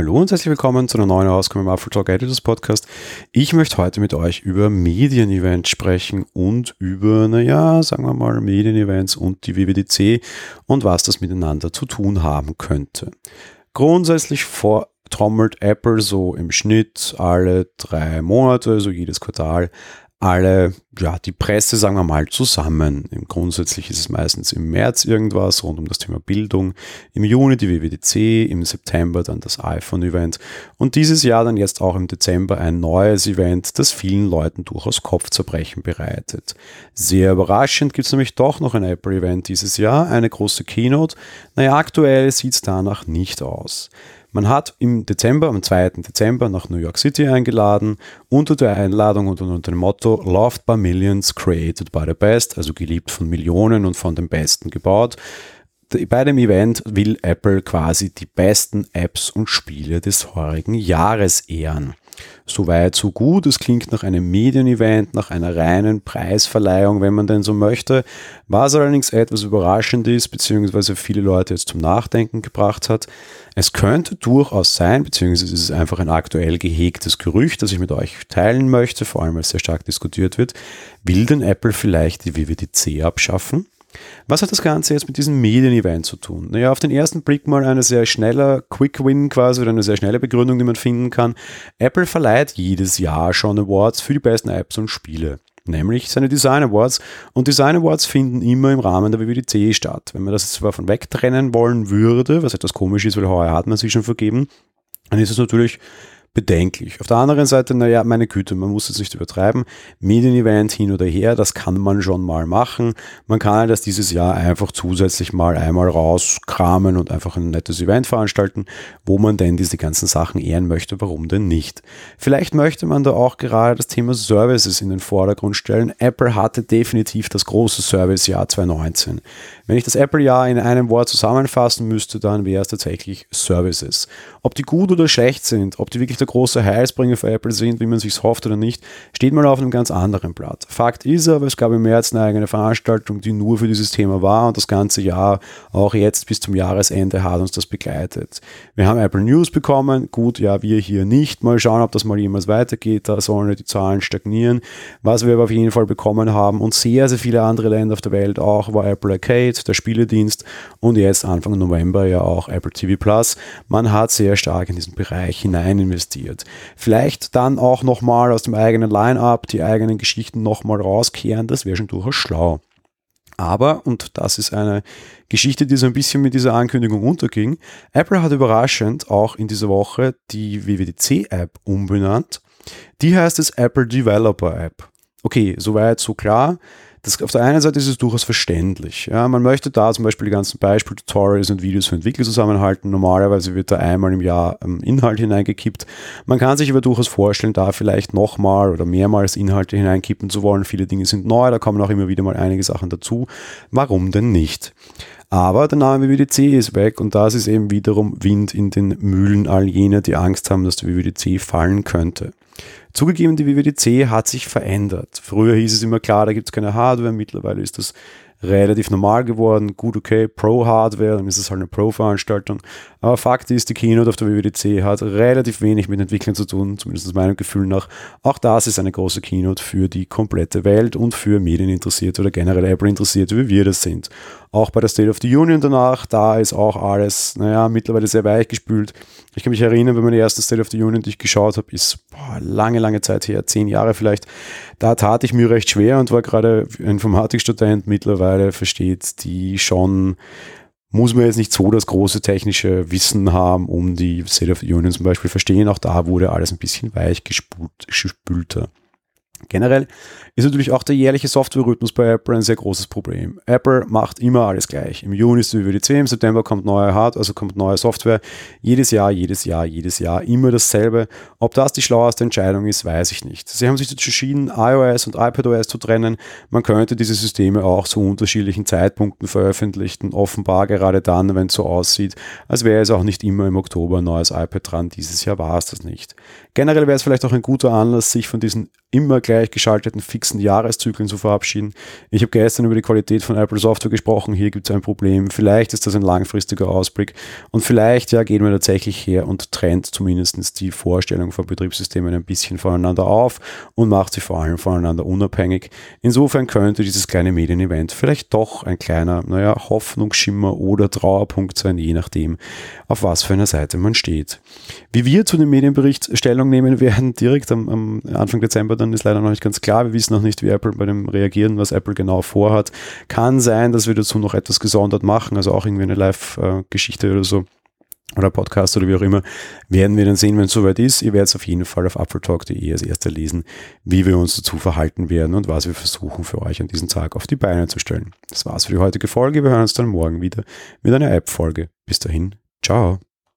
Hallo und herzlich willkommen zu einer neuen Ausgabe im Apple Talk Editors Podcast. Ich möchte heute mit euch über Medienevents sprechen und über, naja, sagen wir mal, Medienevents und die WWDC und was das miteinander zu tun haben könnte. Grundsätzlich vortrommelt Apple so im Schnitt alle drei Monate, so jedes Quartal, alle, ja, die Presse, sagen wir mal, zusammen. Grundsätzlich ist es meistens im März irgendwas rund um das Thema Bildung, im Juni die WWDC, im September dann das iPhone-Event und dieses Jahr dann jetzt auch im Dezember ein neues Event, das vielen Leuten durchaus Kopfzerbrechen bereitet. Sehr überraschend gibt es nämlich doch noch ein Apple-Event dieses Jahr, eine große Keynote. Naja, aktuell sieht es danach nicht aus. Man hat im Dezember, am 2. Dezember nach New York City eingeladen, unter der Einladung und unter dem Motto Loved by Millions, Created by the Best, also geliebt von Millionen und von den Besten gebaut. Bei dem Event will Apple quasi die besten Apps und Spiele des heurigen Jahres ehren. So weit, so gut. Es klingt nach einem Medienevent, nach einer reinen Preisverleihung, wenn man denn so möchte. Was allerdings etwas überraschend ist, beziehungsweise viele Leute jetzt zum Nachdenken gebracht hat. Es könnte durchaus sein, beziehungsweise es ist einfach ein aktuell gehegtes Gerücht, das ich mit euch teilen möchte, vor allem weil es sehr stark diskutiert wird. Will denn Apple vielleicht die WWDC abschaffen? Was hat das Ganze jetzt mit diesem Medienevent zu tun? Naja, auf den ersten Blick mal eine sehr schneller Quick-Win quasi oder eine sehr schnelle Begründung, die man finden kann. Apple verleiht jedes Jahr schon Awards für die besten Apps und Spiele nämlich seine Design Awards. Und Design Awards finden immer im Rahmen der WWDC statt. Wenn man das zwar von weg trennen wollen würde, was etwas komisch ist, weil heuer hat man sie schon vergeben, dann ist es natürlich bedenklich. Auf der anderen Seite, naja, meine Güte, man muss es nicht übertreiben. Medienevent hin oder her, das kann man schon mal machen. Man kann das dieses Jahr einfach zusätzlich mal einmal rauskramen und einfach ein nettes Event veranstalten, wo man denn diese ganzen Sachen ehren möchte. Warum denn nicht? Vielleicht möchte man da auch gerade das Thema Services in den Vordergrund stellen. Apple hatte definitiv das große Servicejahr 2019. Wenn ich das Apple-Jahr in einem Wort zusammenfassen müsste, dann wäre es tatsächlich Services. Ob die gut oder schlecht sind, ob die wirklich der große Heilsbringer für Apple sind, wie man sich hofft oder nicht, steht mal auf einem ganz anderen Blatt. Fakt ist aber, es gab im März eine eigene Veranstaltung, die nur für dieses Thema war und das ganze Jahr, auch jetzt bis zum Jahresende, hat uns das begleitet. Wir haben Apple News bekommen, gut, ja, wir hier nicht. Mal schauen, ob das mal jemals weitergeht, da sollen die Zahlen stagnieren. Was wir aber auf jeden Fall bekommen haben und sehr, sehr viele andere Länder auf der Welt auch, war Apple Arcade, der Spieledienst und jetzt Anfang November ja auch Apple TV Plus. Man hat sehr stark in diesen Bereich hinein investiert. Vielleicht dann auch nochmal aus dem eigenen Line-up die eigenen Geschichten nochmal rauskehren, das wäre schon durchaus schlau. Aber, und das ist eine Geschichte, die so ein bisschen mit dieser Ankündigung unterging, Apple hat überraschend auch in dieser Woche die WWDC-App umbenannt. Die heißt es Apple Developer App. Okay, soweit, so klar. Das, auf der einen Seite ist es durchaus verständlich. Ja, man möchte da zum Beispiel die ganzen Beispiel-Tutorials und Videos für Entwickler zusammenhalten. Normalerweise wird da einmal im Jahr ähm, Inhalt hineingekippt. Man kann sich aber durchaus vorstellen, da vielleicht nochmal oder mehrmals Inhalte hineinkippen zu wollen. Viele Dinge sind neu, da kommen auch immer wieder mal einige Sachen dazu. Warum denn nicht? Aber der Name WWDC ist weg und das ist eben wiederum Wind in den Mühlen all jener, die Angst haben, dass der WWDC fallen könnte. Zugegeben, die WWDC hat sich verändert. Früher hieß es immer klar, da gibt es keine Hardware, mittlerweile ist das relativ normal geworden. Gut, okay, Pro-Hardware, dann ist es halt eine Pro-Veranstaltung. Aber Fakt ist, die Keynote auf der WWDC hat relativ wenig mit Entwicklern zu tun, zumindest meinem Gefühl nach. Auch das ist eine große Keynote für die komplette Welt und für Medieninteressierte oder generell Apple-Interessierte, wie wir das sind. Auch bei der State of the Union danach, da ist auch alles, naja, mittlerweile sehr weich gespült. Ich kann mich erinnern, bei meiner ersten State of the Union, die ich geschaut habe, ist boah, lange, lange Zeit her, zehn Jahre vielleicht. Da tat ich mir recht schwer und war gerade Informatikstudent mittlerweile, versteht die schon muss man jetzt nicht so das große technische Wissen haben, um die State of the Union zum Beispiel verstehen. Auch da wurde alles ein bisschen weich gespülter. Generell ist natürlich auch der jährliche Software-Rhythmus bei Apple ein sehr großes Problem. Apple macht immer alles gleich. Im Juni ist die WWDC, im September kommt neue Hardware, also kommt neue Software. Jedes Jahr, jedes Jahr, jedes Jahr immer dasselbe. Ob das die schlaueste Entscheidung ist, weiß ich nicht. Sie haben sich dazu entschieden, iOS und iPadOS zu trennen. Man könnte diese Systeme auch zu unterschiedlichen Zeitpunkten veröffentlichen, offenbar gerade dann, wenn es so aussieht, als wäre es auch nicht immer im Oktober ein neues iPad dran. Dieses Jahr war es das nicht. Generell wäre es vielleicht auch ein guter Anlass, sich von diesen immer gleich geschalteten fixen Jahreszyklen zu verabschieden. Ich habe gestern über die Qualität von Apple Software gesprochen. Hier gibt es ein Problem. Vielleicht ist das ein langfristiger Ausblick und vielleicht ja gehen wir tatsächlich her und trennt zumindest die Vorstellung von Betriebssystemen ein bisschen voneinander auf und macht sie vor allem voneinander unabhängig. Insofern könnte dieses kleine Medienevent vielleicht doch ein kleiner, naja, Hoffnungsschimmer oder Trauerpunkt sein, je nachdem, auf was für einer Seite man steht. Wie wir zu dem Medienbericht Stellung nehmen werden, direkt am, am Anfang Dezember dann ist leider noch nicht ganz klar. Wir wissen noch nicht, wie Apple bei dem reagieren, was Apple genau vorhat. Kann sein, dass wir dazu noch etwas gesondert machen, also auch irgendwie eine Live-Geschichte oder so oder Podcast oder wie auch immer, werden wir dann sehen, wenn es soweit ist. Ihr werdet es auf jeden Fall auf apfeltalk.de als erster lesen, wie wir uns dazu verhalten werden und was wir versuchen für euch an diesem Tag auf die Beine zu stellen. Das war's für die heutige Folge. Wir hören uns dann morgen wieder mit einer App-Folge. Bis dahin, ciao.